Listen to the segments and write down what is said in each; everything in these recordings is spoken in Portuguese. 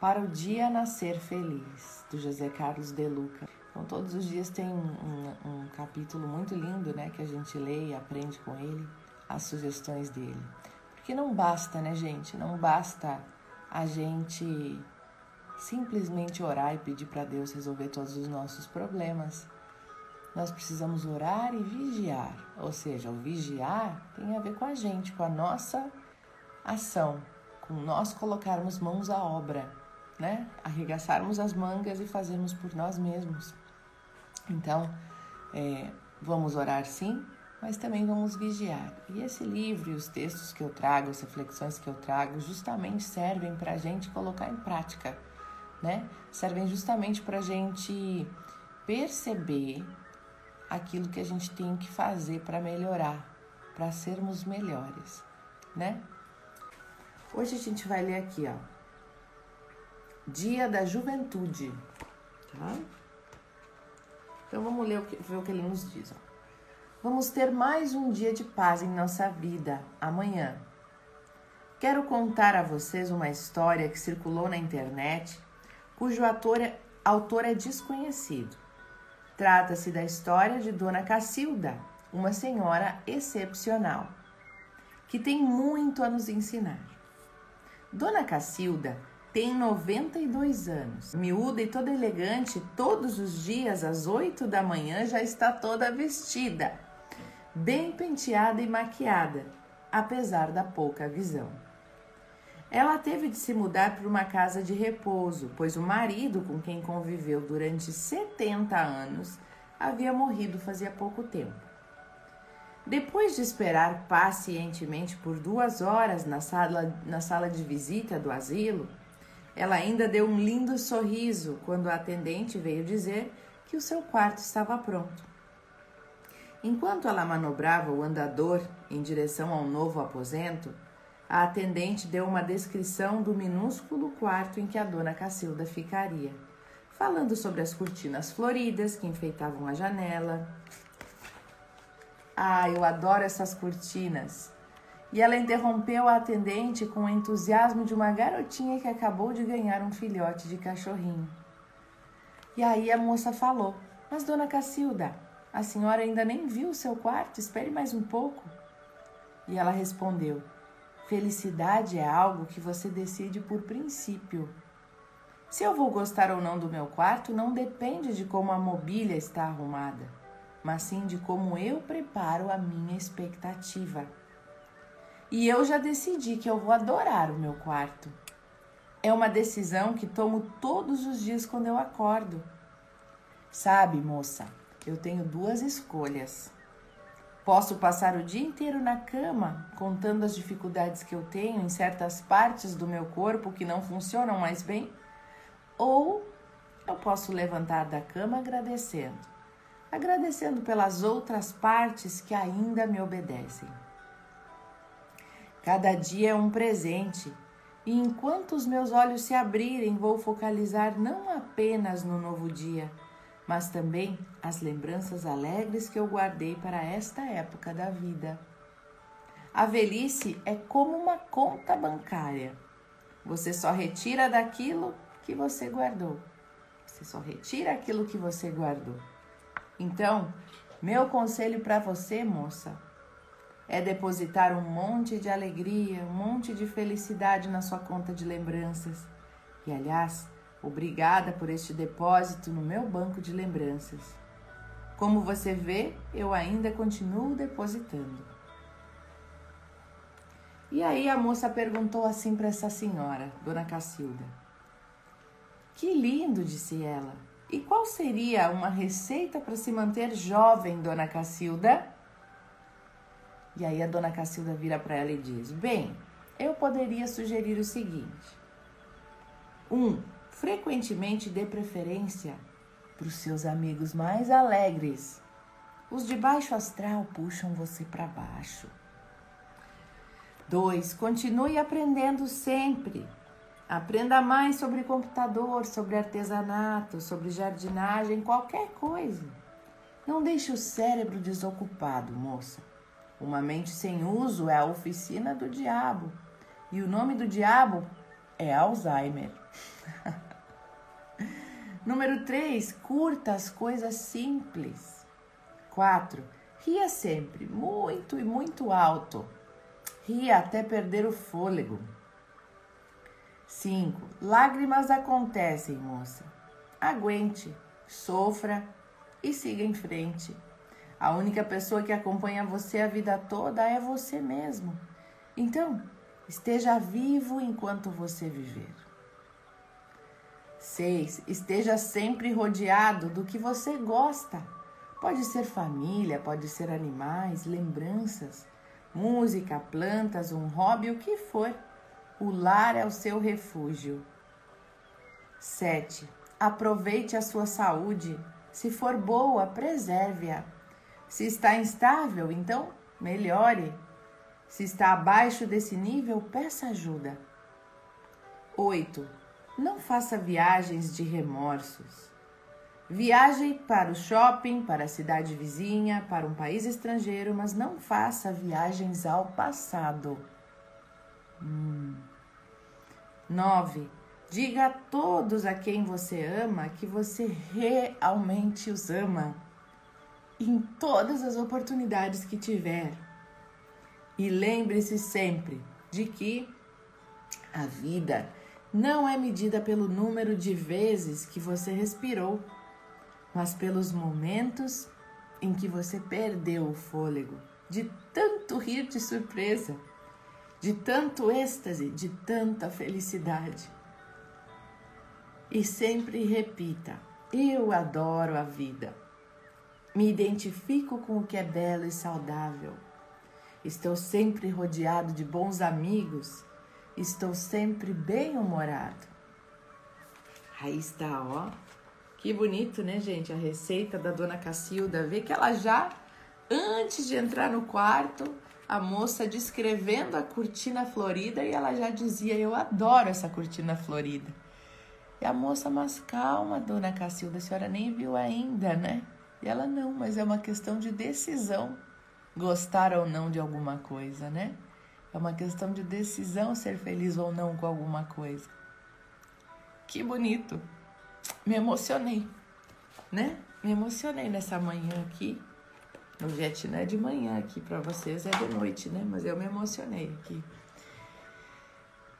para o dia nascer feliz, do José Carlos de Luca. Então, todos os dias tem um, um, um capítulo muito lindo, né, que a gente lê e aprende com ele, as sugestões dele. Porque não basta, né, gente? Não basta a gente simplesmente orar e pedir para Deus resolver todos os nossos problemas. Nós precisamos orar e vigiar. Ou seja, o vigiar tem a ver com a gente, com a nossa ação, com nós colocarmos mãos à obra né? Arregaçarmos as mangas e fazermos por nós mesmos. Então, é, vamos orar sim, mas também vamos vigiar. E esse livro e os textos que eu trago, as reflexões que eu trago, justamente servem para a gente colocar em prática, né? Servem justamente para a gente perceber aquilo que a gente tem que fazer para melhorar, para sermos melhores, né? Hoje a gente vai ler aqui, ó. Dia da Juventude. Tá? Então vamos ler o que, ver o que ele nos diz. Ó. Vamos ter mais um dia de paz em nossa vida amanhã. Quero contar a vocês uma história que circulou na internet, cujo ator é, autor é desconhecido. Trata-se da história de Dona Cacilda, uma senhora excepcional, que tem muito a nos ensinar. Dona Cacilda tem 92 anos. Miúda e toda elegante, todos os dias às 8 da manhã já está toda vestida, bem penteada e maquiada, apesar da pouca visão. Ela teve de se mudar para uma casa de repouso, pois o marido com quem conviveu durante 70 anos havia morrido fazia pouco tempo. Depois de esperar pacientemente por duas horas na sala, na sala de visita do asilo, ela ainda deu um lindo sorriso quando a atendente veio dizer que o seu quarto estava pronto. Enquanto ela manobrava o andador em direção ao novo aposento, a atendente deu uma descrição do minúsculo quarto em que a dona Cacilda ficaria, falando sobre as cortinas floridas que enfeitavam a janela. Ah, eu adoro essas cortinas! E ela interrompeu a atendente com o entusiasmo de uma garotinha que acabou de ganhar um filhote de cachorrinho. E aí a moça falou: Mas, dona Cacilda, a senhora ainda nem viu o seu quarto? Espere mais um pouco. E ela respondeu: Felicidade é algo que você decide por princípio. Se eu vou gostar ou não do meu quarto não depende de como a mobília está arrumada, mas sim de como eu preparo a minha expectativa. E eu já decidi que eu vou adorar o meu quarto. É uma decisão que tomo todos os dias quando eu acordo. Sabe, moça, eu tenho duas escolhas. Posso passar o dia inteiro na cama, contando as dificuldades que eu tenho em certas partes do meu corpo que não funcionam mais bem, ou eu posso levantar da cama agradecendo, agradecendo pelas outras partes que ainda me obedecem. Cada dia é um presente, e enquanto os meus olhos se abrirem, vou focalizar não apenas no novo dia, mas também as lembranças alegres que eu guardei para esta época da vida. A velhice é como uma conta bancária. Você só retira daquilo que você guardou. Você só retira aquilo que você guardou. Então, meu conselho para você, moça, é depositar um monte de alegria, um monte de felicidade na sua conta de lembranças. E aliás, obrigada por este depósito no meu banco de lembranças. Como você vê, eu ainda continuo depositando. E aí a moça perguntou assim para essa senhora, Dona Cacilda: Que lindo, disse ela. E qual seria uma receita para se manter jovem, Dona Cacilda? E aí a dona Cacilda vira para ela e diz: Bem, eu poderia sugerir o seguinte: um, frequentemente dê preferência para os seus amigos mais alegres. Os de baixo astral puxam você para baixo. 2. Continue aprendendo sempre. Aprenda mais sobre computador, sobre artesanato, sobre jardinagem, qualquer coisa. Não deixe o cérebro desocupado, moça. Uma mente sem uso é a oficina do diabo. E o nome do diabo é Alzheimer. Número 3, curta as coisas simples. 4, ria sempre, muito e muito alto. Ria até perder o fôlego. 5. Lágrimas acontecem, moça. Aguente, sofra e siga em frente. A única pessoa que acompanha você a vida toda é você mesmo. Então, esteja vivo enquanto você viver. 6. Esteja sempre rodeado do que você gosta. Pode ser família, pode ser animais, lembranças, música, plantas, um hobby, o que for. O lar é o seu refúgio. 7. Aproveite a sua saúde. Se for boa, preserve-a. Se está instável, então melhore. Se está abaixo desse nível, peça ajuda. 8. Não faça viagens de remorsos. Viaje para o shopping, para a cidade vizinha, para um país estrangeiro, mas não faça viagens ao passado. Hum. 9. Diga a todos a quem você ama que você realmente os ama em todas as oportunidades que tiver. E lembre-se sempre de que a vida não é medida pelo número de vezes que você respirou, mas pelos momentos em que você perdeu o fôlego, de tanto rir de surpresa, de tanto êxtase, de tanta felicidade. E sempre repita: Eu adoro a vida. Me identifico com o que é belo e saudável. Estou sempre rodeado de bons amigos. Estou sempre bem-humorado. Aí está, ó. Que bonito, né, gente? A receita da dona Cacilda. Vê que ela já, antes de entrar no quarto, a moça descrevendo a cortina florida e ela já dizia: Eu adoro essa cortina florida. E a moça, mas calma, dona Cacilda, a senhora nem viu ainda, né? E ela não, mas é uma questão de decisão gostar ou não de alguma coisa, né? É uma questão de decisão ser feliz ou não com alguma coisa. Que bonito. Me emocionei, né? Me emocionei nessa manhã aqui. No Vietnã é de manhã aqui, para vocês é de noite, né? Mas eu me emocionei aqui.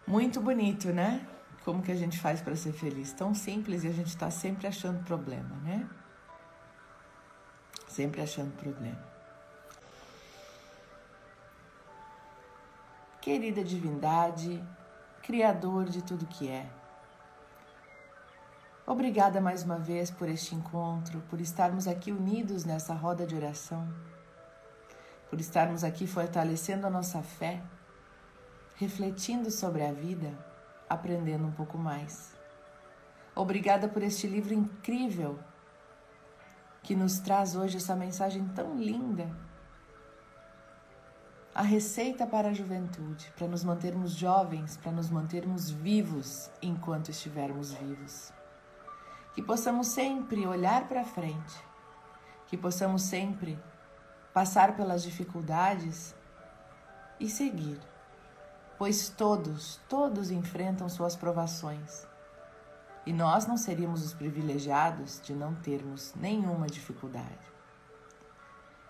Muito bonito, né? Como que a gente faz para ser feliz? Tão simples e a gente está sempre achando problema, né? Sempre achando problema. Querida divindade, Criador de tudo que é, obrigada mais uma vez por este encontro, por estarmos aqui unidos nessa roda de oração, por estarmos aqui fortalecendo a nossa fé, refletindo sobre a vida, aprendendo um pouco mais. Obrigada por este livro incrível que nos traz hoje essa mensagem tão linda. A receita para a juventude, para nos mantermos jovens, para nos mantermos vivos enquanto estivermos vivos. Que possamos sempre olhar para frente, que possamos sempre passar pelas dificuldades e seguir, pois todos, todos enfrentam suas provações e nós não seríamos os privilegiados de não termos nenhuma dificuldade.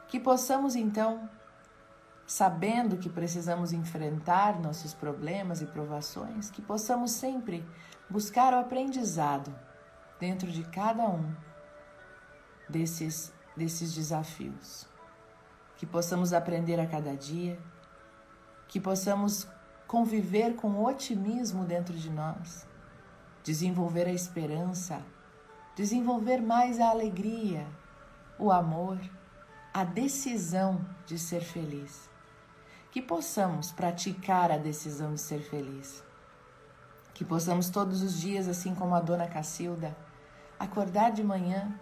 Que possamos então, sabendo que precisamos enfrentar nossos problemas e provações, que possamos sempre buscar o aprendizado dentro de cada um desses, desses desafios. Que possamos aprender a cada dia, que possamos conviver com otimismo dentro de nós desenvolver a esperança, desenvolver mais a alegria, o amor, a decisão de ser feliz. Que possamos praticar a decisão de ser feliz. Que possamos todos os dias, assim como a dona Cacilda, acordar de manhã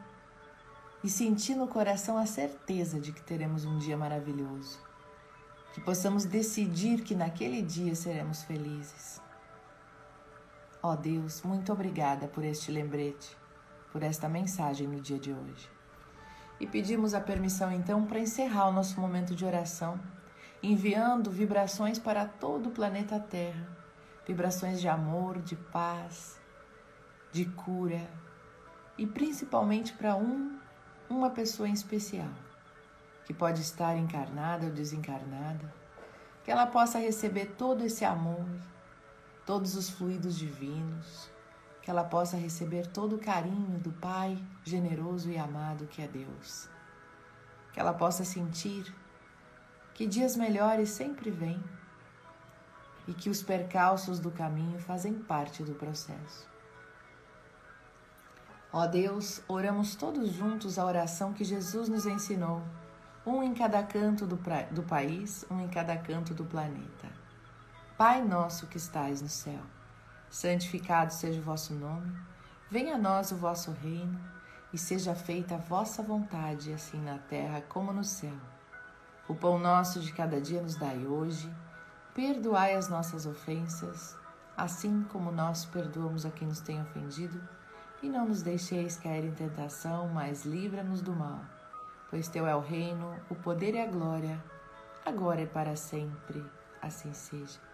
e sentir no coração a certeza de que teremos um dia maravilhoso. Que possamos decidir que naquele dia seremos felizes. Ó oh Deus, muito obrigada por este lembrete, por esta mensagem no dia de hoje. E pedimos a permissão então para encerrar o nosso momento de oração, enviando vibrações para todo o planeta Terra, vibrações de amor, de paz, de cura e principalmente para um, uma pessoa em especial, que pode estar encarnada ou desencarnada, que ela possa receber todo esse amor, todos os fluidos divinos, que ela possa receber todo o carinho do Pai generoso e amado que é Deus, que ela possa sentir que dias melhores sempre vêm e que os percalços do caminho fazem parte do processo. Ó Deus, oramos todos juntos a oração que Jesus nos ensinou, um em cada canto do, do país, um em cada canto do planeta. Pai nosso que estais no céu, santificado seja o vosso nome, venha a nós o vosso reino e seja feita a vossa vontade, assim na terra como no céu. O pão nosso de cada dia nos dai hoje. Perdoai as nossas ofensas, assim como nós perdoamos a quem nos tem ofendido. E não nos deixeis cair em tentação, mas livra-nos do mal. Pois Teu é o reino, o poder e a glória, agora e para sempre. Assim seja.